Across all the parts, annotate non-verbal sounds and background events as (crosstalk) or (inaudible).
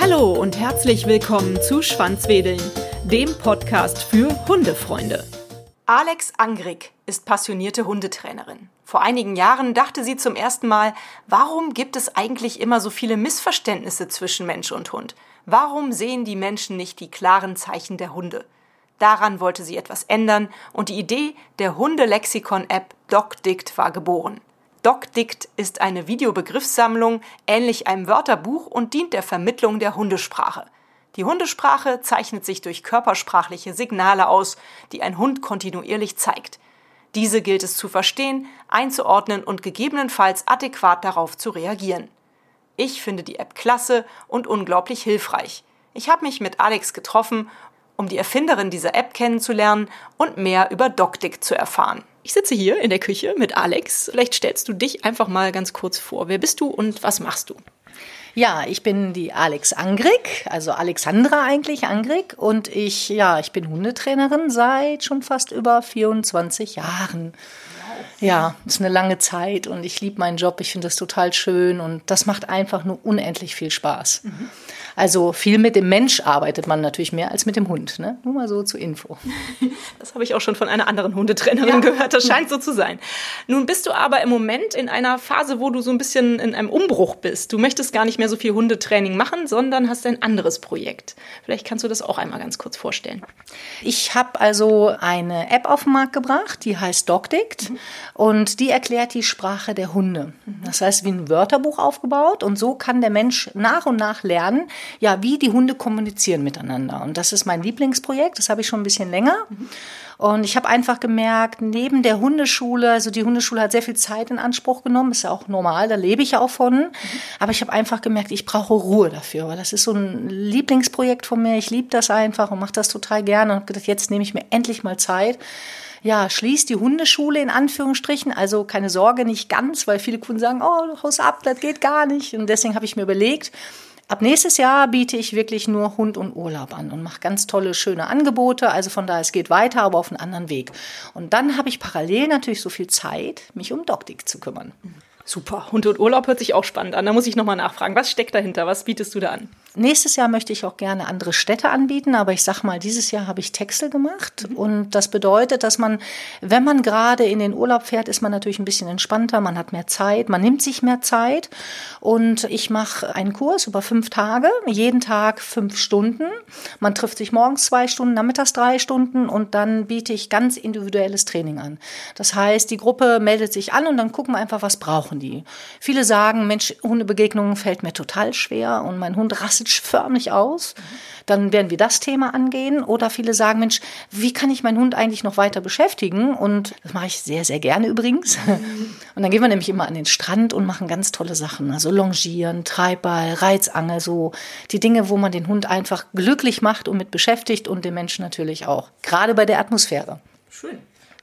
Hallo und herzlich willkommen zu Schwanzwedeln, dem Podcast für Hundefreunde. Alex Angrig ist passionierte Hundetrainerin. Vor einigen Jahren dachte sie zum ersten Mal, warum gibt es eigentlich immer so viele Missverständnisse zwischen Mensch und Hund? Warum sehen die Menschen nicht die klaren Zeichen der Hunde? Daran wollte sie etwas ändern und die Idee der Hundelexikon-App DocDict war geboren. DocDict ist eine Videobegriffssammlung, ähnlich einem Wörterbuch und dient der Vermittlung der Hundesprache. Die Hundesprache zeichnet sich durch körpersprachliche Signale aus, die ein Hund kontinuierlich zeigt. Diese gilt es zu verstehen, einzuordnen und gegebenenfalls adäquat darauf zu reagieren. Ich finde die App klasse und unglaublich hilfreich. Ich habe mich mit Alex getroffen, um die Erfinderin dieser App kennenzulernen und mehr über DocDict zu erfahren. Ich sitze hier in der Küche mit Alex. Vielleicht stellst du dich einfach mal ganz kurz vor. Wer bist du und was machst du? Ja, ich bin die Alex Angrig, also Alexandra eigentlich Angrig und ich, ja, ich bin Hundetrainerin seit schon fast über 24 Jahren. Ja, ist eine lange Zeit und ich liebe meinen Job. Ich finde das total schön und das macht einfach nur unendlich viel Spaß. Mhm. Also viel mit dem Mensch arbeitet man natürlich mehr als mit dem Hund. Ne? Nur mal so zur Info. (laughs) Das habe ich auch schon von einer anderen Hundetrainerin ja. gehört. Das scheint (laughs) so zu sein. Nun bist du aber im Moment in einer Phase, wo du so ein bisschen in einem Umbruch bist. Du möchtest gar nicht mehr so viel Hundetraining machen, sondern hast ein anderes Projekt. Vielleicht kannst du das auch einmal ganz kurz vorstellen. Ich habe also eine App auf den Markt gebracht, die heißt DogDict mhm. und die erklärt die Sprache der Hunde. Das heißt, wie ein Wörterbuch aufgebaut und so kann der Mensch nach und nach lernen, ja, wie die Hunde kommunizieren miteinander. Und das ist mein Lieblingsprojekt, das habe ich schon ein bisschen länger. Und ich habe einfach gemerkt, neben der Hundeschule, also die Hundeschule hat sehr viel Zeit in Anspruch genommen, ist ja auch normal, da lebe ich ja auch von. Aber ich habe einfach gemerkt, ich brauche Ruhe dafür, weil das ist so ein Lieblingsprojekt von mir. Ich liebe das einfach und mache das total gerne und habe gedacht, jetzt nehme ich mir endlich mal Zeit ja, schließt die Hundeschule in Anführungsstrichen. Also keine Sorge, nicht ganz, weil viele Kunden sagen, oh, haus ab, das geht gar nicht. Und deswegen habe ich mir überlegt, Ab nächstes Jahr biete ich wirklich nur Hund und Urlaub an und mache ganz tolle, schöne Angebote. Also von daher, es geht weiter, aber auf einen anderen Weg. Und dann habe ich parallel natürlich so viel Zeit, mich um Doktik zu kümmern. Super. Hund und Urlaub hört sich auch spannend an. Da muss ich nochmal nachfragen. Was steckt dahinter? Was bietest du da an? Nächstes Jahr möchte ich auch gerne andere Städte anbieten, aber ich sag mal, dieses Jahr habe ich Texel gemacht mhm. und das bedeutet, dass man, wenn man gerade in den Urlaub fährt, ist man natürlich ein bisschen entspannter, man hat mehr Zeit, man nimmt sich mehr Zeit und ich mache einen Kurs über fünf Tage, jeden Tag fünf Stunden. Man trifft sich morgens zwei Stunden, nachmittags drei Stunden und dann biete ich ganz individuelles Training an. Das heißt, die Gruppe meldet sich an und dann gucken wir einfach, was brauchen die. Viele sagen, Mensch, Hundebegegnungen fällt mir total schwer und mein Hund rastet förmlich aus. Dann werden wir das Thema angehen. Oder viele sagen, Mensch, wie kann ich meinen Hund eigentlich noch weiter beschäftigen? Und das mache ich sehr, sehr gerne übrigens. (laughs) Und dann gehen wir nämlich immer an den Strand und machen ganz tolle Sachen. Also Longieren, Treibball, Reizangel, so die Dinge, wo man den Hund einfach glücklich macht und mit beschäftigt und den Menschen natürlich auch. Gerade bei der Atmosphäre. Schön.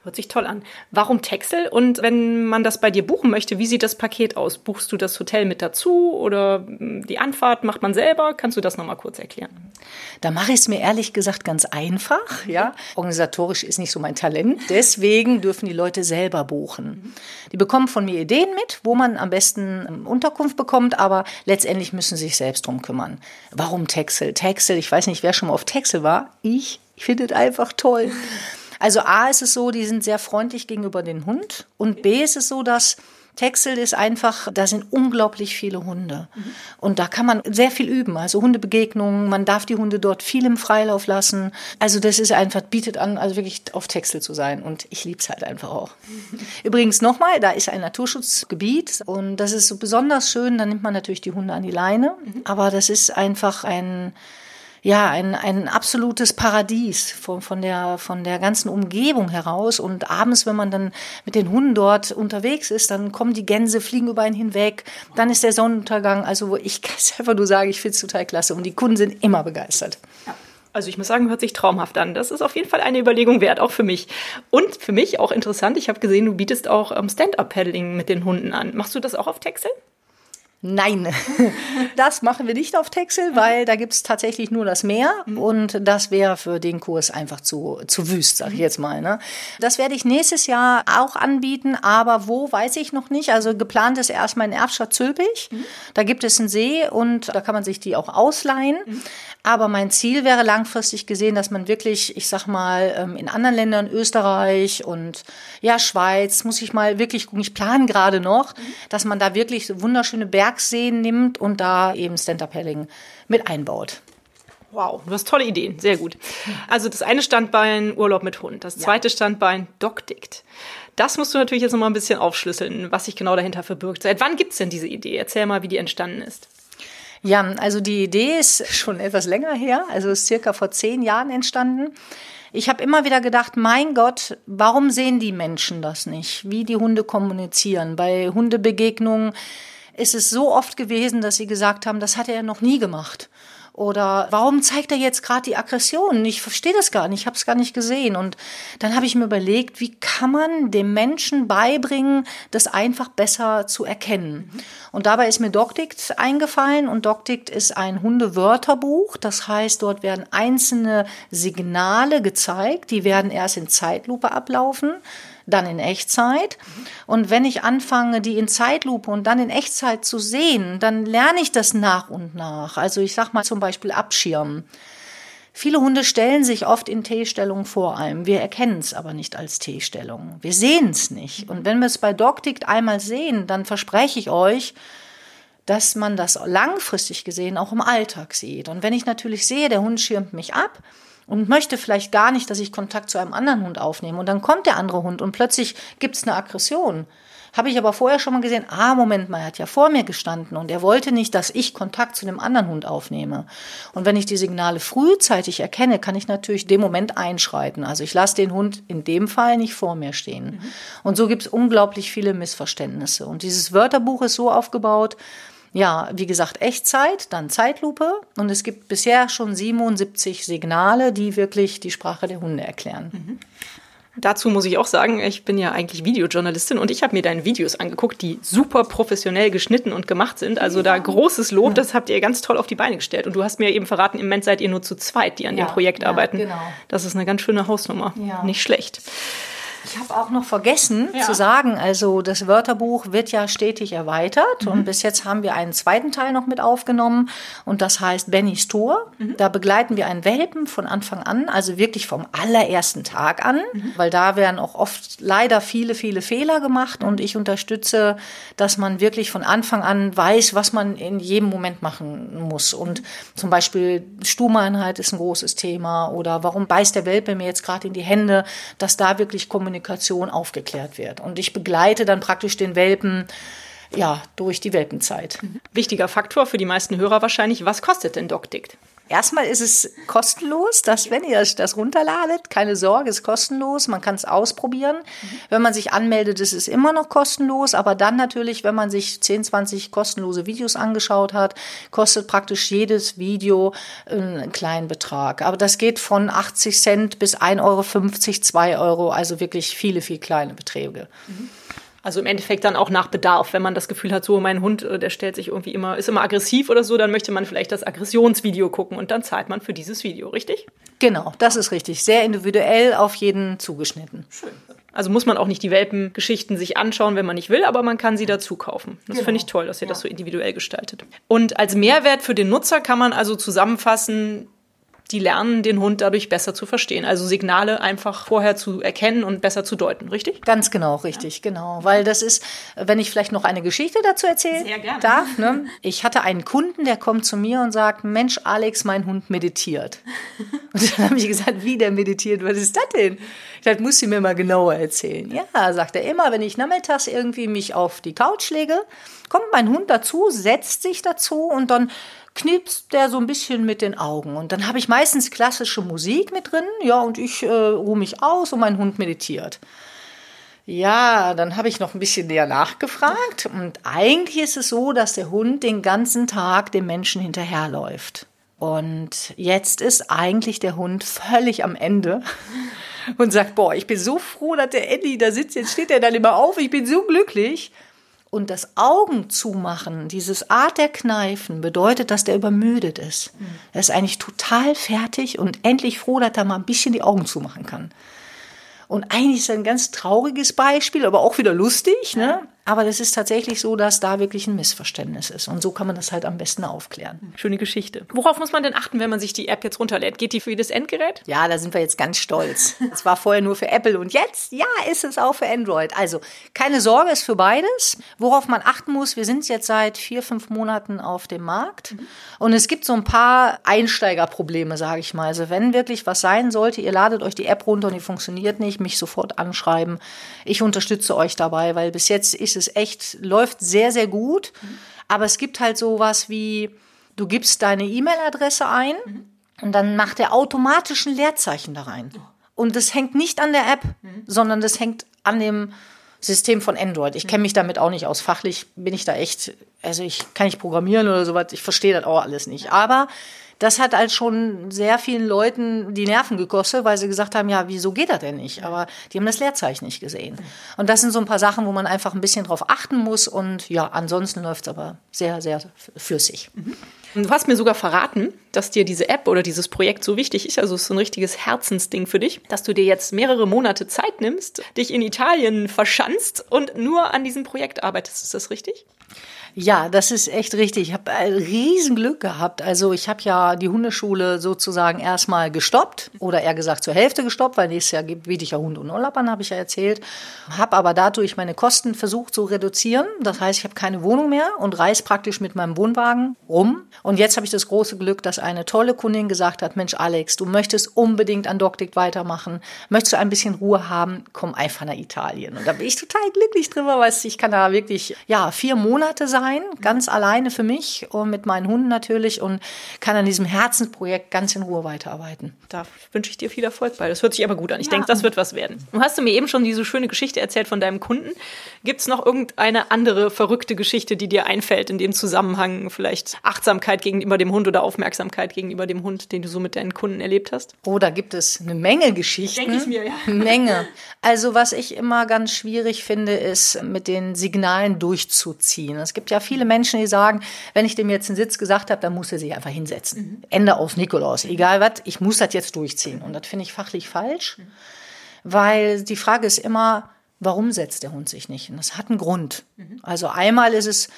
Hört sich toll an. Warum Texel? Und wenn man das bei dir buchen möchte, wie sieht das Paket aus? Buchst du das Hotel mit dazu oder hm, die Anfahrt macht man selber? Kannst du das nochmal kurz erklären? Da mache ich es mir ehrlich gesagt ganz einfach. Ja, organisatorisch ist nicht so mein Talent. Deswegen dürfen die Leute selber buchen. Die bekommen von mir Ideen mit, wo man am besten ähm, Unterkunft bekommt, aber letztendlich müssen sie sich selbst drum kümmern. Warum Texel? Texel, ich weiß nicht, wer schon mal auf Texel war. Ich, ich finde es einfach toll. (laughs) Also A ist es so, die sind sehr freundlich gegenüber dem Hund und B ist es so, dass Texel ist einfach, da sind unglaublich viele Hunde. Mhm. Und da kann man sehr viel üben. Also Hundebegegnungen, man darf die Hunde dort viel im Freilauf lassen. Also das ist einfach, bietet an, also wirklich auf Texel zu sein. Und ich liebe es halt einfach auch. Mhm. (laughs) Übrigens nochmal, da ist ein Naturschutzgebiet und das ist so besonders schön. Da nimmt man natürlich die Hunde an die Leine. Mhm. Aber das ist einfach ein, ja, ein, ein absolutes Paradies von, von, der, von der ganzen Umgebung heraus. Und abends, wenn man dann mit den Hunden dort unterwegs ist, dann kommen die Gänse, fliegen über einen hinweg. Dann ist der Sonnenuntergang. Also ich kann es einfach nur sagen, ich finde es total klasse. Und die Kunden sind immer begeistert. Ja. Also ich muss sagen, hört sich traumhaft an. Das ist auf jeden Fall eine Überlegung wert, auch für mich. Und für mich auch interessant, ich habe gesehen, du bietest auch ähm, Stand-Up-Paddling mit den Hunden an. Machst du das auch auf Texel? Nein, (laughs) das machen wir nicht auf Texel, weil da gibt es tatsächlich nur das Meer mhm. und das wäre für den Kurs einfach zu, zu wüst, sag ich mhm. jetzt mal. Ne? Das werde ich nächstes Jahr auch anbieten, aber wo, weiß ich noch nicht. Also geplant ist erstmal in Erbstadt Zülpich. Mhm. Da gibt es einen See und da kann man sich die auch ausleihen. Mhm. Aber mein Ziel wäre langfristig gesehen, dass man wirklich, ich sag mal, ähm, in anderen Ländern, Österreich und ja, Schweiz, muss ich mal wirklich gucken, ich plane gerade noch, mhm. dass man da wirklich wunderschöne Bergseen nimmt und da eben Stand-Up-Paddling mit einbaut. Wow, du hast tolle Ideen, sehr gut. Also das eine Standbein Urlaub mit Hund, das zweite ja. Standbein DocDict. Das musst du natürlich jetzt noch mal ein bisschen aufschlüsseln, was sich genau dahinter verbirgt. Seit wann gibt es denn diese Idee? Erzähl mal, wie die entstanden ist. Ja, also die Idee ist schon etwas länger her, also ist circa vor zehn Jahren entstanden. Ich habe immer wieder gedacht, mein Gott, warum sehen die Menschen das nicht, wie die Hunde kommunizieren? Bei Hundebegegnungen ist es so oft gewesen, dass sie gesagt haben, das hat er noch nie gemacht. Oder warum zeigt er jetzt gerade die Aggression? Ich verstehe das gar nicht, ich habe es gar nicht gesehen. Und dann habe ich mir überlegt, wie kann man dem Menschen beibringen, das einfach besser zu erkennen. Und dabei ist mir DocDict eingefallen und DocDict ist ein Hundewörterbuch. Das heißt, dort werden einzelne Signale gezeigt, die werden erst in Zeitlupe ablaufen dann in Echtzeit. Und wenn ich anfange, die in Zeitlupe und dann in Echtzeit zu sehen, dann lerne ich das nach und nach. Also ich sag mal zum Beispiel abschirmen. Viele Hunde stellen sich oft in T-Stellung vor allem. Wir erkennen es aber nicht als T-Stellung. Wir sehen es nicht. Und wenn wir es bei DocDict einmal sehen, dann verspreche ich euch, dass man das langfristig gesehen auch im Alltag sieht. Und wenn ich natürlich sehe, der Hund schirmt mich ab, und möchte vielleicht gar nicht, dass ich Kontakt zu einem anderen Hund aufnehme. Und dann kommt der andere Hund und plötzlich gibt es eine Aggression. Habe ich aber vorher schon mal gesehen, ah, Moment mal, er hat ja vor mir gestanden und er wollte nicht, dass ich Kontakt zu dem anderen Hund aufnehme. Und wenn ich die Signale frühzeitig erkenne, kann ich natürlich dem Moment einschreiten. Also ich lasse den Hund in dem Fall nicht vor mir stehen. Mhm. Und so gibt es unglaublich viele Missverständnisse. Und dieses Wörterbuch ist so aufgebaut, ja, wie gesagt, Echtzeit, dann Zeitlupe und es gibt bisher schon 77 Signale, die wirklich die Sprache der Hunde erklären. Mhm. Dazu muss ich auch sagen, ich bin ja eigentlich Videojournalistin und ich habe mir deine Videos angeguckt, die super professionell geschnitten und gemacht sind. Also da großes Lob, das habt ihr ganz toll auf die Beine gestellt. Und du hast mir eben verraten, im Moment seid ihr nur zu zweit, die an ja, dem Projekt ja, arbeiten. Genau. Das ist eine ganz schöne Hausnummer. Ja. Nicht schlecht. Ich habe auch noch vergessen ja. zu sagen, also das Wörterbuch wird ja stetig erweitert mhm. und bis jetzt haben wir einen zweiten Teil noch mit aufgenommen und das heißt Bennys Tor. Mhm. Da begleiten wir einen Welpen von Anfang an, also wirklich vom allerersten Tag an, mhm. weil da werden auch oft leider viele, viele Fehler gemacht und ich unterstütze, dass man wirklich von Anfang an weiß, was man in jedem Moment machen muss und zum Beispiel Stuhlmeinheit ist ein großes Thema oder warum beißt der Welpe mir jetzt gerade in die Hände, dass da wirklich Kommunikation Kommunikation aufgeklärt wird. Und ich begleite dann praktisch den Welpen ja, durch die Welpenzeit. Wichtiger Faktor für die meisten Hörer wahrscheinlich, was kostet denn DocDict? Erstmal ist es kostenlos, dass wenn ihr das runterladet, keine Sorge, ist kostenlos, man kann es ausprobieren. Mhm. Wenn man sich anmeldet, ist es immer noch kostenlos, aber dann natürlich, wenn man sich 10, 20 kostenlose Videos angeschaut hat, kostet praktisch jedes Video einen kleinen Betrag. Aber das geht von 80 Cent bis 1,50 Euro, 2 Euro, also wirklich viele, viele kleine Beträge. Mhm. Also im Endeffekt dann auch nach Bedarf, wenn man das Gefühl hat, so mein Hund, äh, der stellt sich irgendwie immer, ist immer aggressiv oder so, dann möchte man vielleicht das Aggressionsvideo gucken und dann zahlt man für dieses Video, richtig? Genau, das ist richtig. Sehr individuell auf jeden zugeschnitten. Schön. Also muss man auch nicht die Welpengeschichten sich anschauen, wenn man nicht will, aber man kann sie dazu kaufen. Das genau. finde ich toll, dass ihr ja. das so individuell gestaltet. Und als Mehrwert für den Nutzer kann man also zusammenfassen, die lernen den Hund dadurch besser zu verstehen. Also Signale einfach vorher zu erkennen und besser zu deuten, richtig? Ganz genau, richtig, ja. genau. Weil das ist, wenn ich vielleicht noch eine Geschichte dazu erzählen darf. Ne? Ich hatte einen Kunden, der kommt zu mir und sagt, Mensch, Alex, mein Hund meditiert. (laughs) Und dann habe ich gesagt, wie der meditiert, was ist das denn? Das muss sie mir mal genauer erzählen. Ja, sagt er immer, wenn ich nachmittags irgendwie mich auf die Couch lege, kommt mein Hund dazu, setzt sich dazu und dann knipst der so ein bisschen mit den Augen. Und dann habe ich meistens klassische Musik mit drin, ja, und ich äh, ruhe mich aus und mein Hund meditiert. Ja, dann habe ich noch ein bisschen näher nachgefragt. Und eigentlich ist es so, dass der Hund den ganzen Tag dem Menschen hinterherläuft. Und jetzt ist eigentlich der Hund völlig am Ende und sagt, boah, ich bin so froh, dass der Eddie da sitzt. Jetzt steht er dann immer auf. Ich bin so glücklich. Und das Augen zumachen, dieses Art der Kneifen, bedeutet, dass der übermüdet ist. Er ist eigentlich total fertig und endlich froh, dass er mal ein bisschen die Augen zumachen kann. Und eigentlich ist das ein ganz trauriges Beispiel, aber auch wieder lustig. Ne? Aber das ist tatsächlich so, dass da wirklich ein Missverständnis ist. Und so kann man das halt am besten aufklären. Schöne Geschichte. Worauf muss man denn achten, wenn man sich die App jetzt runterlädt? Geht die für jedes Endgerät? Ja, da sind wir jetzt ganz stolz. Es war vorher nur für Apple und jetzt, ja, ist es auch für Android. Also keine Sorge, ist für beides. Worauf man achten muss, wir sind jetzt seit vier, fünf Monaten auf dem Markt. Und es gibt so ein paar Einsteigerprobleme, sage ich mal. Also wenn wirklich was sein sollte, ihr ladet euch die App runter und die funktioniert nicht, mich sofort anschreiben. Ich unterstütze euch dabei, weil bis jetzt ist es echt, läuft sehr, sehr gut. Aber es gibt halt sowas wie, du gibst deine E-Mail-Adresse ein und dann macht er automatisch ein Leerzeichen da rein. Und das hängt nicht an der App, sondern das hängt an dem System von Android. Ich kenne mich damit auch nicht aus. Fachlich bin ich da echt, also ich kann nicht programmieren oder sowas, ich verstehe das auch alles nicht. Aber das hat halt schon sehr vielen Leuten die Nerven gekostet, weil sie gesagt haben, ja, wieso geht das denn nicht? Aber die haben das Leerzeichen nicht gesehen. Und das sind so ein paar Sachen, wo man einfach ein bisschen drauf achten muss. Und ja, ansonsten läuft es aber sehr, sehr flüssig. Du hast mir sogar verraten, dass dir diese App oder dieses Projekt so wichtig ist, also es ist so ein richtiges Herzensding für dich, dass du dir jetzt mehrere Monate Zeit nimmst, dich in Italien verschanzt und nur an diesem Projekt arbeitest. Ist das richtig? Ja, das ist echt richtig. Ich habe ein Riesenglück gehabt. Also ich habe ja die Hundeschule sozusagen erstmal gestoppt oder eher gesagt zur Hälfte gestoppt, weil nächstes Jahr biete ich ja Hund und Urlaub an, habe ich ja erzählt. Habe aber dadurch meine Kosten versucht zu reduzieren. Das heißt, ich habe keine Wohnung mehr und reise praktisch mit meinem Wohnwagen rum. Und jetzt habe ich das große Glück, dass eine tolle Kundin gesagt hat, Mensch Alex, du möchtest unbedingt an Doktik weitermachen, möchtest du ein bisschen Ruhe haben, komm einfach nach Italien. Und da bin ich total glücklich drüber, weil ich kann da wirklich, ja, vier Monate sein sein, ganz alleine für mich und mit meinen Hunden natürlich und kann an diesem Herzensprojekt ganz in Ruhe weiterarbeiten. Da wünsche ich dir viel Erfolg bei. Das hört sich aber gut an. Ich ja. denke, das wird was werden. Du hast mir eben schon diese schöne Geschichte erzählt von deinem Kunden. Gibt es noch irgendeine andere verrückte Geschichte, die dir einfällt in dem Zusammenhang? Vielleicht Achtsamkeit gegenüber dem Hund oder Aufmerksamkeit gegenüber dem Hund, den du so mit deinen Kunden erlebt hast? Oh, da gibt es eine Menge Geschichten. Denke ich mir, ja. (laughs) Menge. Also was ich immer ganz schwierig finde, ist mit den Signalen durchzuziehen. Es gibt ja viele Menschen, die sagen, wenn ich dem jetzt einen Sitz gesagt habe, dann muss er sich einfach hinsetzen. Mhm. Ende aus Nikolaus. Egal was, ich muss das jetzt durchziehen. Und das finde ich fachlich falsch, mhm. weil die Frage ist immer, warum setzt der Hund sich nicht? Und das hat einen Grund. Mhm. Also einmal ist es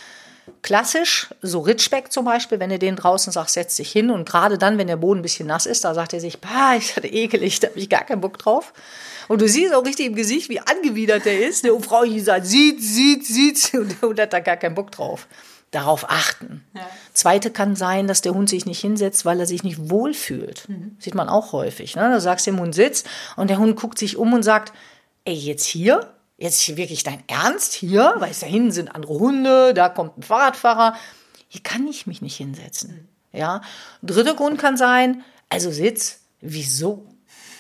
klassisch, so Ritschbeck zum Beispiel, wenn ihr den draußen sagt, setz dich hin und gerade dann, wenn der Boden ein bisschen nass ist, da sagt er sich, bah, ist das ekelig, da habe ich gar keinen Bock drauf. Und du siehst auch richtig im Gesicht, wie angewidert der ist. Der Frau sagt, sieht, sieht, sieht. (laughs) Und der Hund hat da gar keinen Bock drauf. Darauf achten. Ja. Zweite kann sein, dass der Hund sich nicht hinsetzt, weil er sich nicht wohlfühlt. Mhm. Sieht man auch häufig. Ne? Da sagst du dem Hund sitz und der Hund guckt sich um und sagt, ey, jetzt hier? Jetzt wirklich dein Ernst hier? Weil da hinten sind andere Hunde, da kommt ein Fahrradfahrer. Hier kann ich mich nicht hinsetzen. Mhm. Ja. Dritter Grund kann sein, also Sitz, wieso?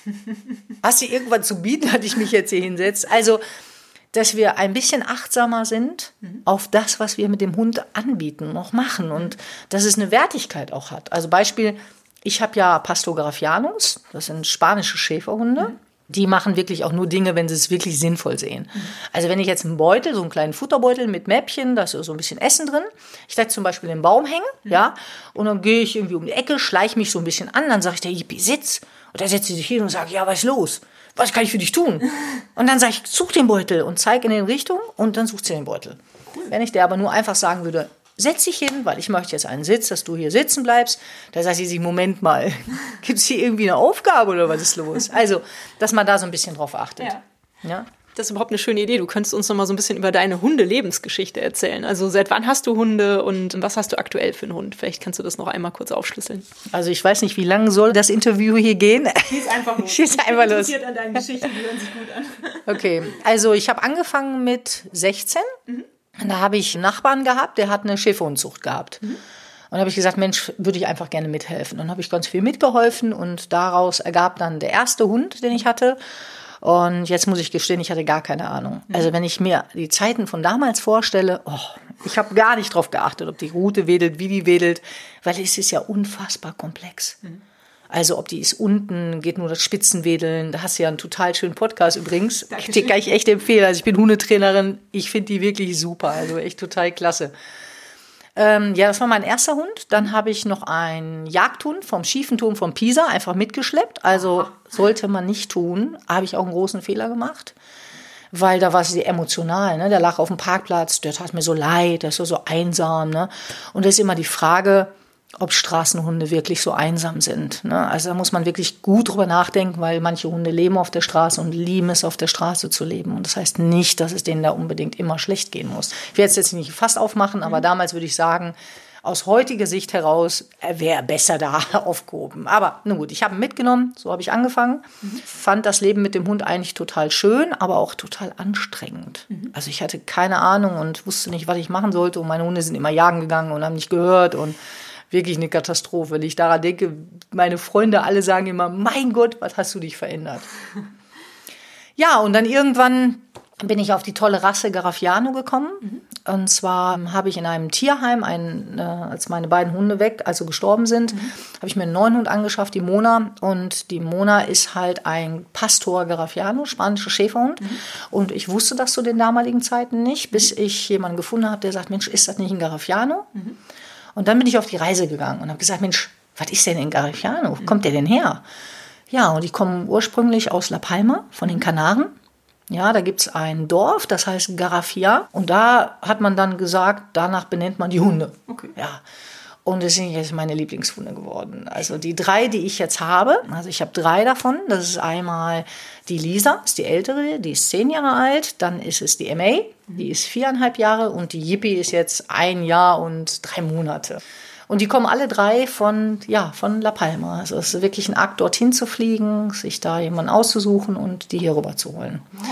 (laughs) Hast du irgendwann zu bieten, hatte ich mich jetzt hier hinsetzt? Also, dass wir ein bisschen achtsamer sind mhm. auf das, was wir mit dem Hund anbieten, noch machen und dass es eine Wertigkeit auch hat. Also Beispiel, ich habe ja Pastografianus, das sind spanische Schäferhunde. Die machen wirklich auch nur Dinge, wenn sie es wirklich sinnvoll sehen. Mhm. Also wenn ich jetzt einen Beutel, so einen kleinen Futterbeutel mit Mäppchen, da ist so ein bisschen Essen drin, ich da zum Beispiel den Baum hängen, mhm. ja, und dann gehe ich irgendwie um die Ecke, schleiche mich so ein bisschen an, dann sage ich der Yippie, sitz. Und dann setzt sie sich hin und sagt, ja, was ist los? Was kann ich für dich tun? (laughs) Und dann sage ich, such den Beutel und zeige in den Richtung und dann sucht sie den Beutel. Wenn ich der aber nur einfach sagen würde, setz dich hin, weil ich möchte jetzt einen Sitz, dass du hier sitzen bleibst, da sagt sie sich, Moment mal, (laughs) gibt es hier irgendwie eine Aufgabe oder was ist los? Also, dass man da so ein bisschen drauf achtet. Ja. ja? Das ist überhaupt eine schöne Idee. Du könntest uns noch mal so ein bisschen über deine Hunde-Lebensgeschichte erzählen. Also seit wann hast du Hunde und was hast du aktuell für einen Hund? Vielleicht kannst du das noch einmal kurz aufschlüsseln. Also ich weiß nicht, wie lange soll das Interview hier gehen? Schieß einfach los. (laughs) Schieß einfach los. interessiert an deinen Geschichten, die hören sich gut an. Okay, also ich habe angefangen mit 16. Mhm. Da habe ich einen Nachbarn gehabt, der hat eine Schäferhundzucht gehabt. Mhm. Und habe ich gesagt, Mensch, würde ich einfach gerne mithelfen. Dann habe ich ganz viel mitgeholfen und daraus ergab dann der erste Hund, den ich hatte. Und jetzt muss ich gestehen, ich hatte gar keine Ahnung. Mhm. Also wenn ich mir die Zeiten von damals vorstelle, oh, ich habe gar nicht drauf geachtet, ob die Route wedelt, wie die wedelt, weil es ist ja unfassbar komplex. Mhm. Also ob die ist unten, geht nur das Spitzenwedeln. Da hast du ja einen total schönen Podcast übrigens. Dankeschön. Den kann ich echt empfehlen. Also ich bin Hundetrainerin. Ich finde die wirklich super. Also echt total klasse. Ähm, ja, das war mein erster Hund. Dann habe ich noch einen Jagdhund vom Schiefenturm von Pisa einfach mitgeschleppt. Also sollte man nicht tun. Habe ich auch einen großen Fehler gemacht. Weil da war sie emotional, ne? Der lag auf dem Parkplatz, der tat mir so leid, der ist so, so einsam, ne? Und da ist immer die Frage, ob Straßenhunde wirklich so einsam sind. Ne? Also da muss man wirklich gut drüber nachdenken, weil manche Hunde leben auf der Straße und lieben es, auf der Straße zu leben. Und das heißt nicht, dass es denen da unbedingt immer schlecht gehen muss. Ich werde es jetzt nicht fast aufmachen, aber mhm. damals würde ich sagen, aus heutiger Sicht heraus wäre er besser da (laughs) aufgehoben. Aber nun gut, ich habe ihn mitgenommen, so habe ich angefangen. Mhm. Fand das Leben mit dem Hund eigentlich total schön, aber auch total anstrengend. Mhm. Also ich hatte keine Ahnung und wusste nicht, was ich machen sollte. Und meine Hunde sind immer jagen gegangen und haben nicht gehört und wirklich eine Katastrophe. Wenn ich daran denke, meine Freunde alle sagen immer, mein Gott, was hast du dich verändert? (laughs) ja, und dann irgendwann bin ich auf die tolle Rasse Garaffiano gekommen. Mhm. Und zwar habe ich in einem Tierheim, ein, äh, als meine beiden Hunde weg, also gestorben sind, mhm. habe ich mir einen neuen Hund angeschafft, die Mona. Und die Mona ist halt ein Pastor Garaffiano, spanischer Schäferhund. Mhm. Und ich wusste das zu den damaligen Zeiten nicht, bis mhm. ich jemanden gefunden habe, der sagt, Mensch, ist das nicht ein Garaffiano? Und dann bin ich auf die Reise gegangen und habe gesagt, Mensch, was ist denn in Garifiano? Wo kommt der denn her? Ja, und die kommen ursprünglich aus La Palma, von den Kanaren. Ja, da gibt es ein Dorf, das heißt Garafia. Und da hat man dann gesagt, danach benennt man die Hunde. Okay. Ja. Und es sind jetzt meine Lieblingshunde geworden. Also die drei, die ich jetzt habe, also ich habe drei davon. Das ist einmal die Lisa, ist die ältere, die ist zehn Jahre alt. Dann ist es die MA, die ist viereinhalb Jahre. Und die Yippie ist jetzt ein Jahr und drei Monate. Und die kommen alle drei von, ja, von La Palma. Also es ist wirklich ein Akt, dorthin zu fliegen, sich da jemanden auszusuchen und die hier rüber zu holen. Wow.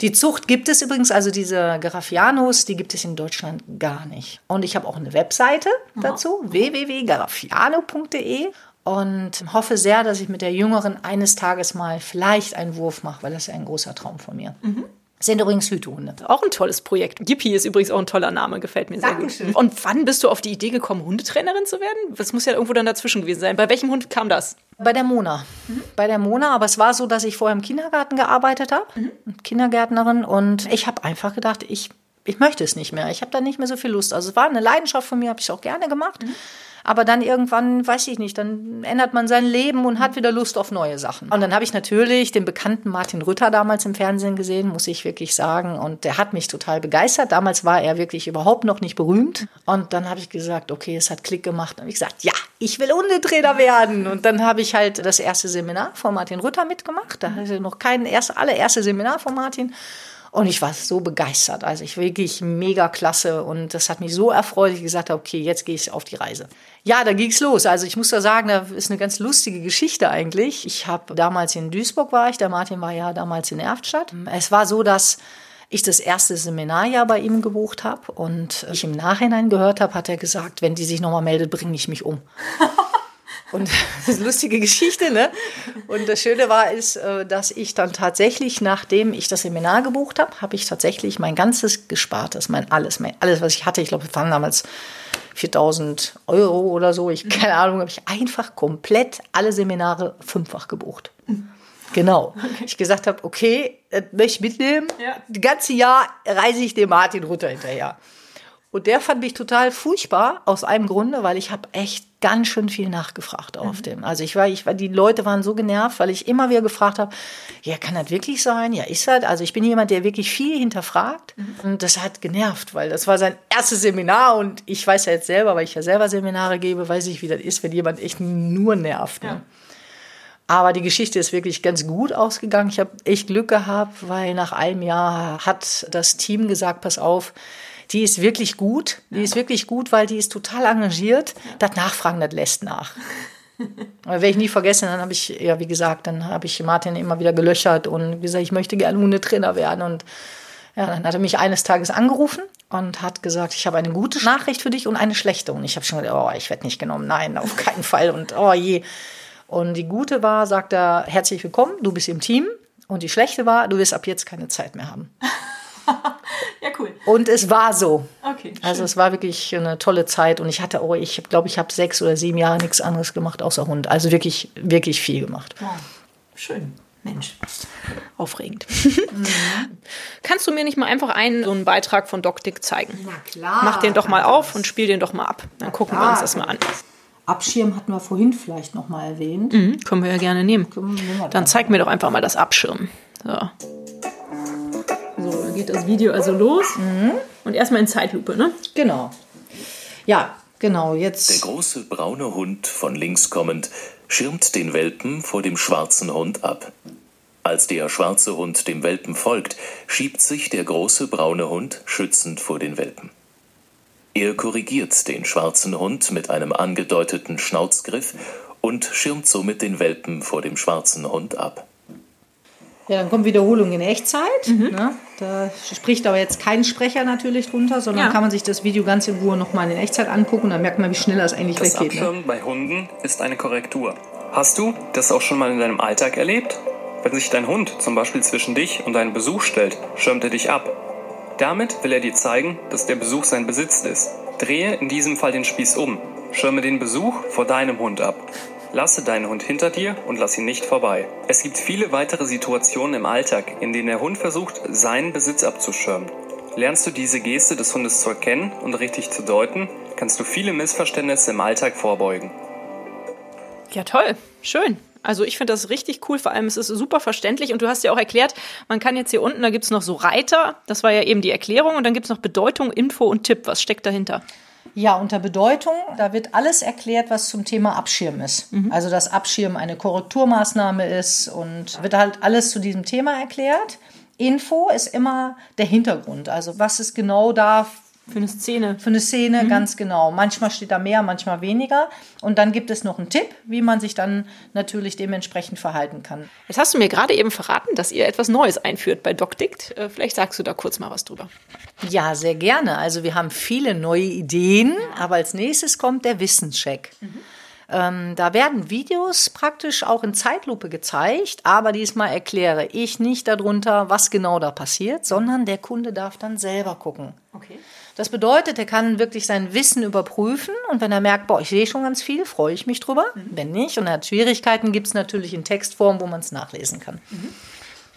Die Zucht gibt es übrigens, also diese Garaffianos, die gibt es in Deutschland gar nicht. Und ich habe auch eine Webseite dazu, www.garaffiano.de und hoffe sehr, dass ich mit der Jüngeren eines Tages mal vielleicht einen Wurf mache, weil das ist ein großer Traum von mir. Mhm sind übrigens Hütehunde. Auch ein tolles Projekt. Yippie ist übrigens auch ein toller Name, gefällt mir sehr Dankeschön. gut. Und wann bist du auf die Idee gekommen, Hundetrainerin zu werden? Das muss ja irgendwo dann dazwischen gewesen sein. Bei welchem Hund kam das? Bei der Mona. Mhm. Bei der Mona, aber es war so, dass ich vorher im Kindergarten gearbeitet habe, mhm. Kindergärtnerin, und ich habe einfach gedacht, ich, ich möchte es nicht mehr. Ich habe da nicht mehr so viel Lust. Also es war eine Leidenschaft von mir, habe ich auch gerne gemacht. Mhm. Aber dann irgendwann, weiß ich nicht, dann ändert man sein Leben und hat wieder Lust auf neue Sachen. Und dann habe ich natürlich den bekannten Martin Rütter damals im Fernsehen gesehen, muss ich wirklich sagen. Und der hat mich total begeistert. Damals war er wirklich überhaupt noch nicht berühmt. Und dann habe ich gesagt, okay, es hat Klick gemacht. Und ich gesagt, ja, ich will Hundetrainer werden. Und dann habe ich halt das erste Seminar von Martin Rütter mitgemacht. Da hatte ich noch kein erste, allererste Seminar von Martin. Und ich war so begeistert. Also ich wirklich mega klasse. Und das hat mich so erfreut, dass ich gesagt habe, okay, jetzt gehe ich auf die Reise. Ja, da ging's los. Also ich muss da sagen, da ist eine ganz lustige Geschichte eigentlich. Ich habe damals in Duisburg war ich, der Martin war ja damals in Erftstadt. Es war so, dass ich das erste Seminarjahr bei ihm gebucht habe und ich im Nachhinein gehört habe, hat er gesagt, wenn die sich nochmal meldet, bringe ich mich um. (laughs) Und (laughs) das ist eine lustige Geschichte, ne? Und das Schöne war, ist, äh, dass ich dann tatsächlich, nachdem ich das Seminar gebucht habe, habe ich tatsächlich mein ganzes Gespartes, mein alles, mein alles, was ich hatte, ich glaube, es waren damals 4000 Euro oder so, ich keine Ahnung, habe ich einfach komplett alle Seminare fünffach gebucht. Genau. Okay. Ich gesagt habe, okay, das möchte ich mitnehmen. Ja. Das ganze Jahr reise ich dem Martin runter hinterher. Und der fand mich total furchtbar aus einem Grunde, weil ich habe echt ganz schön viel nachgefragt auf mhm. dem. Also ich war, ich war, die Leute waren so genervt, weil ich immer wieder gefragt habe, ja, kann das wirklich sein? Ja, ist das? Also ich bin jemand, der wirklich viel hinterfragt. Mhm. Und das hat genervt, weil das war sein erstes Seminar und ich weiß ja jetzt selber, weil ich ja selber Seminare gebe, weiß ich, wie das ist, wenn jemand echt nur nervt. Ne? Ja. Aber die Geschichte ist wirklich ganz gut ausgegangen. Ich habe echt Glück gehabt, weil nach einem Jahr hat das Team gesagt, pass auf, die ist wirklich gut. Die ja. ist wirklich gut, weil die ist total engagiert. Ja. Das Nachfragen, das lässt nach. Aber (laughs) werde ich nie vergessen, dann habe ich, ja, wie gesagt, dann habe ich Martin immer wieder gelöchert und gesagt, ich möchte gerne Hundetrainer werden. Und ja, dann hat er mich eines Tages angerufen und hat gesagt, ich habe eine gute Nachricht für dich und eine schlechte. Und ich habe schon gedacht, oh, ich werde nicht genommen. Nein, auf keinen Fall. Und oh je. Und die gute war, sagt er, herzlich willkommen, du bist im Team. Und die schlechte war, du wirst ab jetzt keine Zeit mehr haben. (laughs) ja, cool. Und es war so. Okay. Also es war wirklich eine tolle Zeit und ich hatte, oh, ich glaube, ich habe sechs oder sieben Jahre nichts anderes gemacht außer Hund. Also wirklich, wirklich viel gemacht. Wow. Schön. Mensch. Aufregend. (laughs) Kannst du mir nicht mal einfach einen so einen Beitrag von Doc Dick zeigen? Na klar. Mach den doch mal auf und spiel den doch mal ab. Dann gucken wir uns das mal an. Abschirm hatten wir vorhin vielleicht noch mal erwähnt. Mhm, können wir ja gerne nehmen. Dann zeig mir doch einfach mal das Abschirmen. So. So, geht das Video also los. Und erstmal in Zeitlupe, ne? Genau. Ja, genau. Der Jetzt. große braune Hund von links kommend schirmt den Welpen vor dem schwarzen Hund ab. Als der schwarze Hund dem Welpen folgt, schiebt sich der große braune Hund schützend vor den Welpen. Er korrigiert den schwarzen Hund mit einem angedeuteten Schnauzgriff und schirmt somit den Welpen vor dem schwarzen Hund ab. Ja, dann kommt Wiederholung in Echtzeit. Ne? Da spricht aber jetzt kein Sprecher natürlich drunter, sondern Ja. kann man sich das Video ganz in Ruhe nochmal in Echtzeit angucken. Dann merkt man, wie schnell das eigentlich Das weggeht. Ne? Abschirmen bei Hunden ist eine Korrektur. Hast du das auch schon mal in deinem Alltag erlebt? Wenn sich dein Hund zum Beispiel zwischen dich und deinen Besuch stellt, schirmt er dich ab. Damit will er dir zeigen, dass der Besuch sein Besitz ist. Drehe in diesem Fall den Spieß um. Schirme den Besuch vor deinem Hund ab. Lasse deinen Hund hinter dir und lass ihn nicht vorbei. Es gibt viele weitere Situationen im Alltag, in denen der Hund versucht, seinen Besitz abzuschirmen. Lernst du diese Geste des Hundes zu erkennen und richtig zu deuten, kannst du viele Missverständnisse im Alltag vorbeugen. Ja, toll. Schön. Also ich finde das richtig cool, vor allem es ist super verständlich und du hast ja auch erklärt, man kann jetzt hier unten, da gibt es noch so Reiter, das war ja eben die Erklärung und dann gibt es noch Bedeutung, Info und Tipp. Was steckt dahinter? Ja, unter Bedeutung, da wird alles erklärt, was zum Thema Abschirm ist. Also, dass Abschirm eine Korrekturmaßnahme ist und wird halt alles zu diesem Thema erklärt. Info ist immer der Hintergrund. Also, was ist genau da Für eine Szene. für eine Szene, ganz genau. Manchmal steht da mehr, manchmal weniger. Und dann gibt es noch einen Tipp, wie man sich dann natürlich dementsprechend verhalten kann. Jetzt hast du mir gerade eben verraten, dass ihr etwas Neues einführt bei DocDict. Äh, Vielleicht sagst du da kurz mal was drüber. Ja, sehr gerne. Also wir haben viele neue Ideen, aber als nächstes kommt der Wissenscheck. Ähm, da werden Videos praktisch auch in Zeitlupe gezeigt, aber diesmal erkläre ich nicht darunter, was genau da passiert, sondern der Kunde darf dann selber gucken. Okay. Das bedeutet, er kann wirklich sein Wissen überprüfen und wenn er merkt, boah, ich sehe schon ganz viel, freue ich mich drüber. Wenn nicht und er hat Schwierigkeiten, gibt es natürlich in Textform, wo man es nachlesen kann.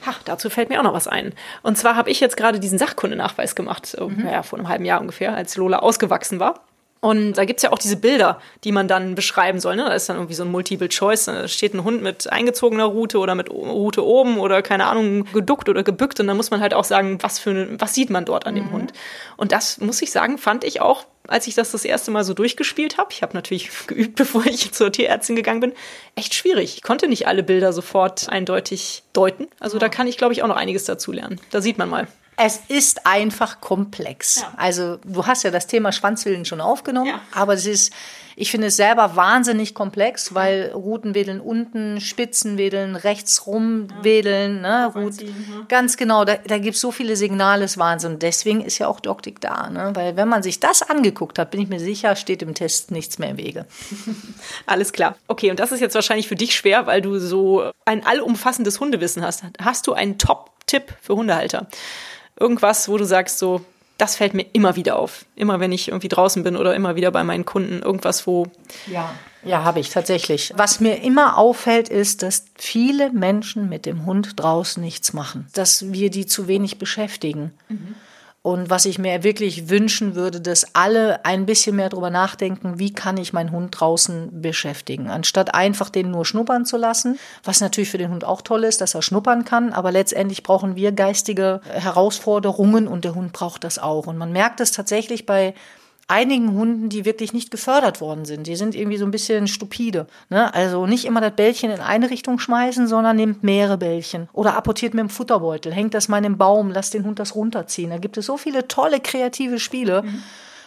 Ha, dazu fällt mir auch noch was ein. Und zwar habe ich jetzt gerade diesen Sachkundenachweis gemacht, so, ja, vor einem halben Jahr ungefähr, als Lola ausgewachsen war. Und da gibt es ja auch diese Bilder, die man dann beschreiben soll. Ne? Da ist dann irgendwie so ein Multiple Choice. Da steht ein Hund mit eingezogener Rute oder mit Rute oben oder keine Ahnung, geduckt oder gebückt. Und dann muss man halt auch sagen, was für eine, was sieht man dort an dem Hund. Und das muss ich sagen, fand ich auch, als ich das das erste Mal so durchgespielt habe. Ich habe natürlich (laughs) geübt, bevor ich zur Tierärztin gegangen bin. Echt schwierig. Ich konnte nicht alle Bilder sofort eindeutig deuten. Also da kann ich, glaube ich, auch noch einiges dazu lernen. Da sieht man mal. Es ist einfach komplex. Ja. Also du hast ja das Thema Schwanzwillen schon aufgenommen, Ja. aber es ist, ich finde es selber wahnsinnig komplex, weil Rutenwedeln unten, Spitzenwedeln, rechts rumwedeln, ne, Rut, Aufziehen, ganz genau, da, da gibt es so viele Signale, ist Wahnsinn. Deswegen ist ja auch Doktik da, ne? weil wenn man sich das angeguckt hat, bin ich mir sicher, steht im Test nichts mehr im Wege. (laughs) Alles klar. Okay, und das ist jetzt wahrscheinlich für dich schwer, weil du so ein allumfassendes Hundewissen hast. Hast du einen Top-Tipp für Hundehalter? Irgendwas, wo du sagst, so, das fällt mir immer wieder auf. Immer wenn ich irgendwie draußen bin oder immer wieder bei meinen Kunden. Irgendwas, wo. Ja. Ja, habe ich tatsächlich. Was mir immer auffällt, ist, dass viele Menschen mit dem Hund draußen nichts machen. Dass wir die zu wenig beschäftigen. Und was ich mir wirklich wünschen würde, dass alle ein bisschen mehr darüber nachdenken, wie kann ich meinen Hund draußen beschäftigen, anstatt einfach den nur schnuppern zu lassen, was natürlich für den Hund auch toll ist, dass er schnuppern kann, aber letztendlich brauchen wir geistige Herausforderungen und der Hund braucht das auch. Und man merkt es tatsächlich bei einigen Hunden, die wirklich nicht gefördert worden sind. Die sind irgendwie so ein bisschen stupide. Ne? Also nicht immer das Bällchen in eine Richtung schmeißen, sondern nimmt mehrere Bällchen. Oder apportiert mit dem Futterbeutel, hängt das mal in den Baum, lasst den Hund das runterziehen. Da gibt es so viele tolle kreative Spiele,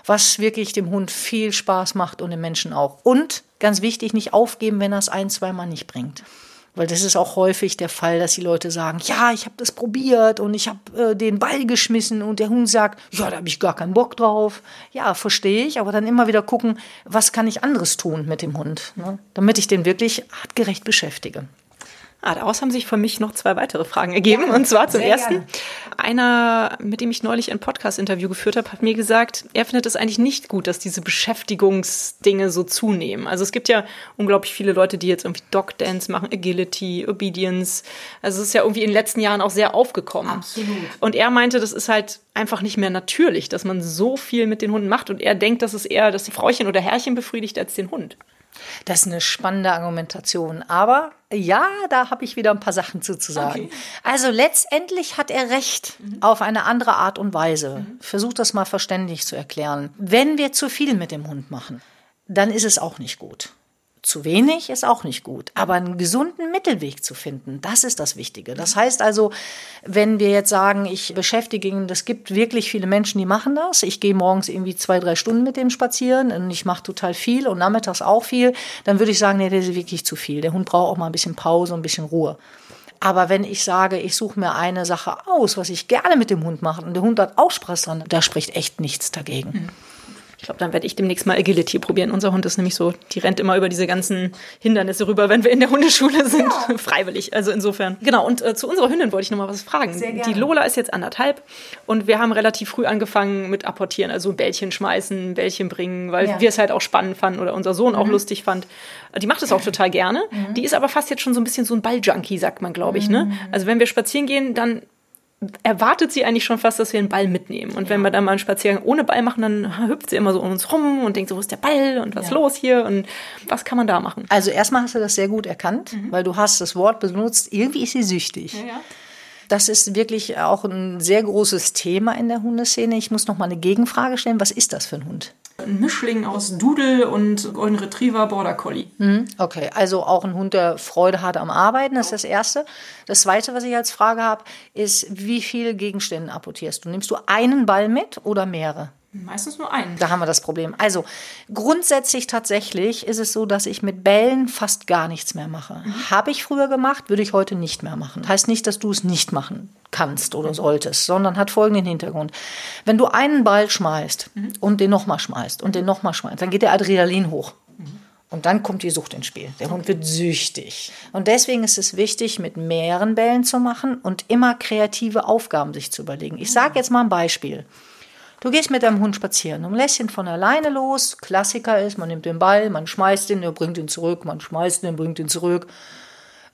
was wirklich dem Hund viel Spaß macht und dem Menschen auch. Und ganz wichtig, nicht aufgeben, wenn er es ein, zweimal nicht bringt. Weil das ist auch häufig der Fall, dass die Leute sagen, ja, ich habe das probiert und ich habe äh, den Ball geschmissen und der Hund sagt, ja, da habe ich gar keinen Bock drauf. Ja, verstehe ich, aber dann immer wieder gucken, was kann ich anderes tun mit dem Hund, ne? damit ich den wirklich artgerecht beschäftige. Ah, daraus haben sich für mich noch zwei weitere Fragen ergeben. Ja, und zwar zum ersten. Gerne. Einer, mit dem ich neulich ein Podcast-Interview geführt habe, hat mir gesagt, er findet es eigentlich nicht gut, dass diese Beschäftigungsdinge so zunehmen. Also es gibt ja unglaublich viele Leute, die jetzt irgendwie Dog-Dance machen, Agility, Obedience. Also es ist ja irgendwie in den letzten Jahren auch sehr aufgekommen. Absolut. Und er meinte, das ist halt einfach nicht mehr natürlich, dass man so viel mit den Hunden macht. Und er denkt, dass es eher das Frauchen oder Herrchen befriedigt als den Hund. Das ist eine spannende Argumentation. Aber ja, da habe ich wieder ein paar Sachen zu, zu sagen. Okay. Also letztendlich hat er recht mhm. auf eine andere Art und Weise. Mhm. Versuch das mal verständlich zu erklären. Wenn wir zu viel mit dem Hund machen, dann ist es auch nicht gut zu wenig ist auch nicht gut. Aber einen gesunden Mittelweg zu finden, das ist das Wichtige. Das heißt also, wenn wir jetzt sagen, ich beschäftige ihn, das gibt wirklich viele Menschen, die machen das. Ich gehe morgens irgendwie zwei, drei Stunden mit dem spazieren und ich mache total viel und nachmittags auch viel, dann würde ich sagen, nee, das ist wirklich zu viel. Der Hund braucht auch mal ein bisschen Pause und ein bisschen Ruhe. Aber wenn ich sage, ich suche mir eine Sache aus, was ich gerne mit dem Hund mache und der Hund hat auch Spaß dran, da spricht echt nichts dagegen. Mhm. Ich glaube, dann werde ich demnächst mal Agility probieren. Unser Hund ist nämlich so, die rennt immer über diese ganzen Hindernisse rüber, wenn wir in der Hundeschule sind. Ja. (laughs) Freiwillig. Also insofern. Genau, und äh, zu unserer Hündin wollte ich noch mal was fragen. Sehr gerne. Die Lola ist jetzt anderthalb und wir haben relativ früh angefangen mit Apportieren, also Bällchen schmeißen, Bällchen bringen, weil ja. wir es halt auch spannend fanden oder unser Sohn mhm. auch lustig fand. Die macht es auch total gerne. Mhm. Die ist aber fast jetzt schon so ein bisschen so ein Balljunkie, sagt man, glaube ich. Ne? Mhm. Ne? Also wenn wir spazieren gehen, dann erwartet sie eigentlich schon fast, dass wir einen Ball mitnehmen. Und ja. wenn wir dann mal einen Spaziergang ohne Ball machen, dann hüpft sie immer so um uns rum und denkt so, wo ist der Ball und was ja. los hier und was kann man da machen? Also erstmal hast du das sehr gut erkannt, mhm. weil du hast das Wort benutzt, irgendwie ist sie süchtig. Ja, das ist wirklich auch ein sehr großes Thema in der Hundeszene. Ich muss noch mal eine Gegenfrage stellen. Was ist das für ein Hund? Ein Mischling aus Doodle und Golden Retriever Border Collie. Mhm, okay, also auch ein Hund, der Freude hat am Arbeiten, das ist das Erste. Das Zweite, was ich als Frage habe, ist, wie viele Gegenstände apportierst du? Nimmst du einen Ball mit oder mehrere? Meistens nur einen. Da haben wir das Problem. Also grundsätzlich tatsächlich ist es so, dass ich mit Bällen fast gar nichts mehr mache. Mhm. Habe ich früher gemacht, würde ich heute nicht mehr machen. Heißt nicht, dass du es nicht machen kannst oder solltest, sondern hat folgenden Hintergrund. Wenn du einen Ball schmeißt mhm. und den nochmal schmeißt und den nochmal schmeißt, dann geht der Adrenalin hoch. Mhm. Und dann kommt die Sucht ins Spiel. Der Hund wird süchtig. Und deswegen ist es wichtig, mit mehreren Bällen zu machen und immer kreative Aufgaben sich zu überlegen. Ich sage jetzt mal ein Beispiel. Du gehst mit deinem Hund spazieren und lässt ihn von alleine los. Klassiker ist, man nimmt den Ball, man schmeißt ihn, er bringt ihn zurück, man schmeißt ihn, bringt ihn zurück.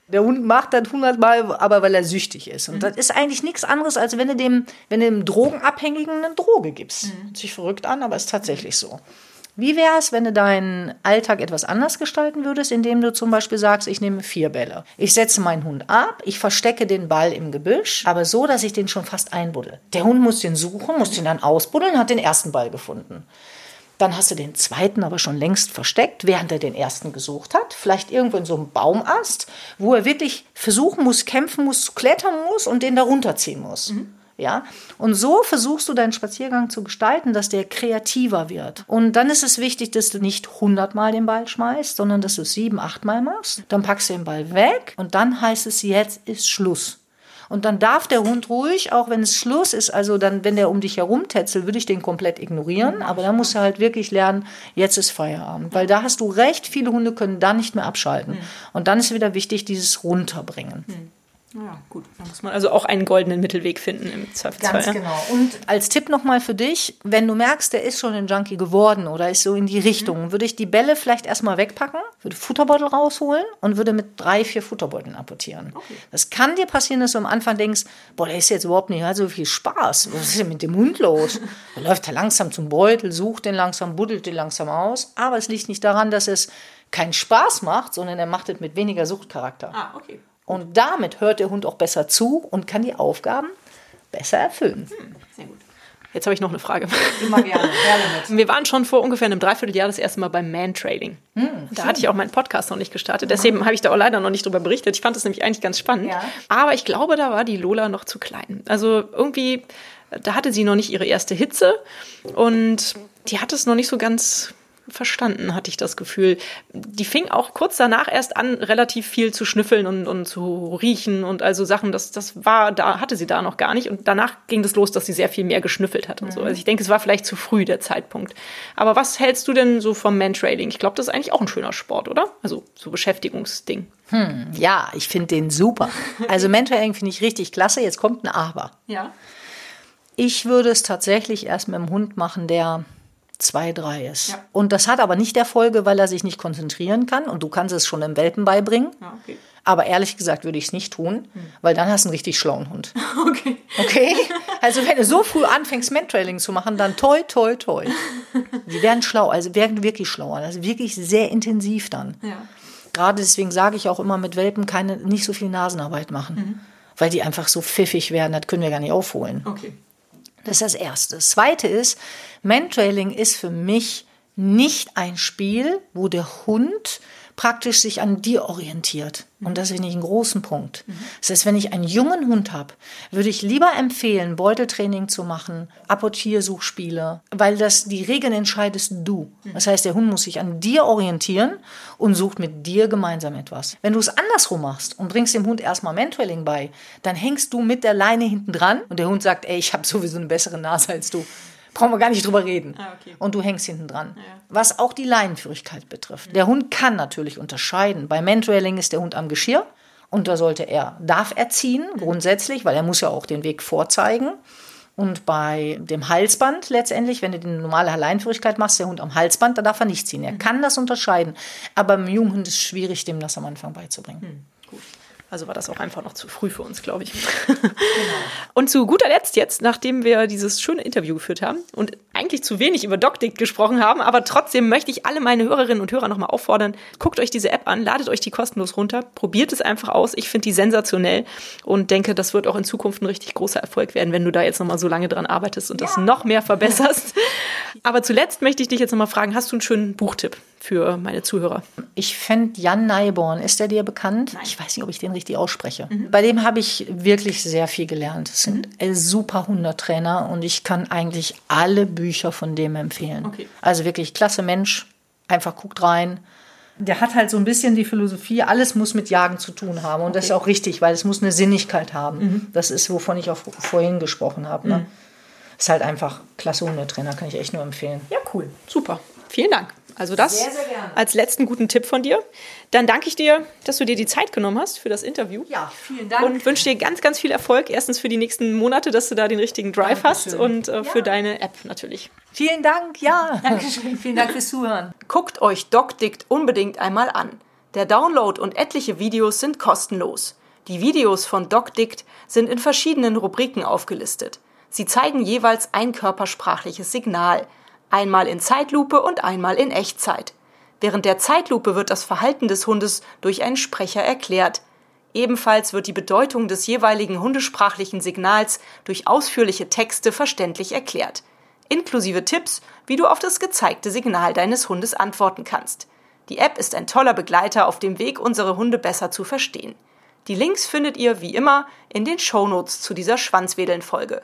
Der Hund macht das hundertmal, aber weil er süchtig ist. Und mhm. das ist eigentlich nichts anderes, als wenn du dem, wenn du dem Drogenabhängigen eine Droge gibst. Mhm. Hört sich verrückt an, aber ist tatsächlich so. Wie wäre es, wenn du deinen Alltag etwas anders gestalten würdest, indem du zum Beispiel sagst, ich nehme vier Bälle. Ich setze meinen Hund ab, ich verstecke den Ball im Gebüsch, aber so, dass ich den schon fast einbuddel. Der Hund muss den suchen, muss den dann ausbuddeln, hat den ersten Ball gefunden. Dann hast du den zweiten aber schon längst versteckt, während er den ersten gesucht hat. Vielleicht irgendwo in so einem Baumast, wo er wirklich versuchen muss, kämpfen muss, klettern muss und den da runterziehen muss. Mhm. Ja? Und so versuchst du deinen Spaziergang zu gestalten, dass der kreativer wird. Und dann ist es wichtig, dass du nicht hundertmal den Ball schmeißt, sondern dass du es sieben, achtmal machst. Dann packst du den Ball weg und dann heißt es, jetzt ist Schluss. Und dann darf der Hund ruhig, auch wenn es Schluss ist, also dann, wenn der um dich herum tätzelt, würde ich den komplett ignorieren. Aber dann musst du halt wirklich lernen, jetzt ist Feierabend. Weil da hast du recht, viele Hunde können da nicht mehr abschalten. Hm. Und dann ist wieder wichtig, dieses Runterbringen. Mhm. Ja, gut. Da muss man also auch einen goldenen Mittelweg finden im Zweifelsfall. Ganz genau. Und als Tipp nochmal für dich, wenn du merkst, der ist schon ein Junkie geworden oder ist so in die Richtung, mhm. würde ich die Bälle vielleicht erstmal wegpacken, würde Futterbeutel rausholen und würde mit drei, vier Futterbeuteln apportieren. Okay. Das kann dir passieren, dass du am Anfang denkst, boah, der ist jetzt überhaupt nicht, so viel Spaß. Was ist denn mit dem Hund los? (laughs) Da läuft er langsam zum Beutel, sucht den langsam, buddelt den langsam aus. Aber es liegt nicht daran, dass es keinen Spaß macht, sondern er macht es mit weniger Suchtcharakter. Ah, okay. Und damit hört der Hund auch besser zu und kann die Aufgaben besser erfüllen. Hm, sehr gut. Jetzt habe ich noch eine Frage. Immer gerne. gerne (laughs) Wir waren schon vor ungefähr einem Dreivierteljahr das erste Mal beim Man-Trailing. Hm, da hatte ich auch meinen Podcast noch nicht gestartet. Deswegen habe ich da auch leider noch nicht drüber berichtet. Ich fand das nämlich eigentlich ganz spannend. Ja. Aber ich glaube, da war die Lola noch zu klein. Also irgendwie, da hatte sie noch nicht ihre erste Hitze und die hat es noch nicht so ganz verstanden, hatte ich das Gefühl. Die fing auch kurz danach erst an, relativ viel zu schnüffeln und, und zu riechen und also Sachen, das, das war, da hatte sie da noch gar nicht. Und danach ging das los, dass sie sehr viel mehr geschnüffelt hat und mhm. so. Also ich denke, es war vielleicht zu früh der Zeitpunkt. Aber was hältst du denn so vom Mantrailing? Ich glaube, das ist eigentlich auch ein schöner Sport, oder? Also so Beschäftigungsding. Hm, ja, ich finde den super. Also Mantrailing finde ich richtig klasse. Jetzt kommt ein Aber. Ja. Ich würde es tatsächlich erst mit dem Hund machen, der zwei, drei ist. Ja. Und das hat aber nicht der Folge, weil er sich nicht konzentrieren kann und du kannst es schon im Welpen beibringen. Ja, okay. Aber ehrlich gesagt würde ich es nicht tun, hm. weil dann hast du einen richtig schlauen Hund. (laughs) Okay. Okay? Also wenn du so früh anfängst, Mentrailing zu machen, dann toi, toi, toi. Die werden schlau, also werden wirklich schlauer. Also wirklich sehr intensiv dann. Ja. Gerade deswegen sage ich auch immer mit Welpen keine, nicht so viel Nasenarbeit machen. Mhm. Weil die einfach so pfiffig werden, das können wir gar nicht aufholen. Okay. Das ist das Erste. Das Zweite ist, Mentrailing ist für mich nicht ein Spiel, wo der Hund praktisch sich an dir orientiert. Und das finde ich einen großen Punkt. Das heißt, wenn ich einen jungen Hund habe, würde ich lieber empfehlen, Beuteltraining zu machen, Apportiersuchspiele, weil das die Regeln entscheidest du. Das heißt, der Hund muss sich an dir orientieren und sucht mit dir gemeinsam etwas. Wenn du es andersrum machst und bringst dem Hund erstmal Mentoring bei, dann hängst du mit der Leine hinten dran und der Hund sagt, ey, ich habe sowieso eine bessere Nase als du brauchen wir gar nicht drüber reden. Ah, okay. Und du hängst hinten dran. Ja. Was auch die Leinenführigkeit betrifft. Der Hund kann natürlich unterscheiden. Bei Mentrailing ist der Hund am Geschirr und da sollte er, darf er ziehen, grundsätzlich, weil er muss ja auch den Weg vorzeigen. Und bei dem Halsband letztendlich, wenn du die normale Leinenführigkeit machst, der Hund am Halsband, da darf er nicht ziehen. Er mhm. kann das unterscheiden. Aber beim Junghund ist es schwierig, dem das am Anfang beizubringen. Also war das auch einfach noch zu früh für uns, glaube ich. Genau. Und zu guter Letzt jetzt, nachdem wir dieses schöne Interview geführt haben und eigentlich zu wenig über DocDict gesprochen haben, aber trotzdem möchte ich alle meine Hörerinnen und Hörer nochmal auffordern, guckt euch diese App an, ladet euch die kostenlos runter, probiert es einfach aus. Ich finde die sensationell und denke, das wird auch in Zukunft ein richtig großer Erfolg werden, wenn du da jetzt nochmal so lange dran arbeitest und ja. das noch mehr verbesserst. aber zuletzt möchte ich dich jetzt nochmal fragen, hast du einen schönen Buchtipp für meine Zuhörer? Ich fände Jan Neiborn, ist der dir bekannt? Nein. Ich weiß nicht, ob ich den richtig ausspreche. Mhm. Bei dem habe ich wirklich sehr viel gelernt. Es sind mhm. super Hundertrainer und ich kann eigentlich alle Bücher von dem empfehlen. Okay. Also wirklich klasse Mensch. Einfach guckt rein. Der hat halt so ein bisschen die Philosophie, alles muss mit Jagen zu tun haben. Und okay. das ist auch richtig, weil es muss eine Sinnigkeit haben. Mhm. Das ist, wovon ich auch vorhin gesprochen habe. Ne? Mhm. Ist halt einfach klasse Hundetrainer, kann ich echt nur empfehlen. Ja, cool. Super. Vielen Dank. Also das sehr, sehr als letzten guten Tipp von dir. Dann danke ich dir, dass du dir die Zeit genommen hast für das Interview. Ja, vielen Dank. Und wünsche dir ganz, ganz viel Erfolg. Erstens für die nächsten Monate, dass du da den richtigen Drive Dankeschön. hast und äh, für ja. deine App natürlich. Vielen Dank, ja. (laughs) Dankeschön. Vielen Dank fürs Zuhören. Guckt euch DocDict unbedingt einmal an. Der Download und etliche Videos sind kostenlos. Die Videos von DocDict sind in verschiedenen Rubriken aufgelistet. Sie zeigen jeweils ein körpersprachliches Signal – einmal in Zeitlupe und einmal in Echtzeit. Während der Zeitlupe wird das Verhalten des Hundes durch einen Sprecher erklärt. Ebenfalls wird die Bedeutung des jeweiligen hundesprachlichen Signals durch ausführliche Texte verständlich erklärt, inklusive Tipps, wie du auf das gezeigte Signal deines Hundes antworten kannst. Die App ist ein toller Begleiter auf dem Weg, unsere Hunde besser zu verstehen. Die Links findet ihr wie immer in den Shownotes zu dieser Schwanzwedeln-Folge.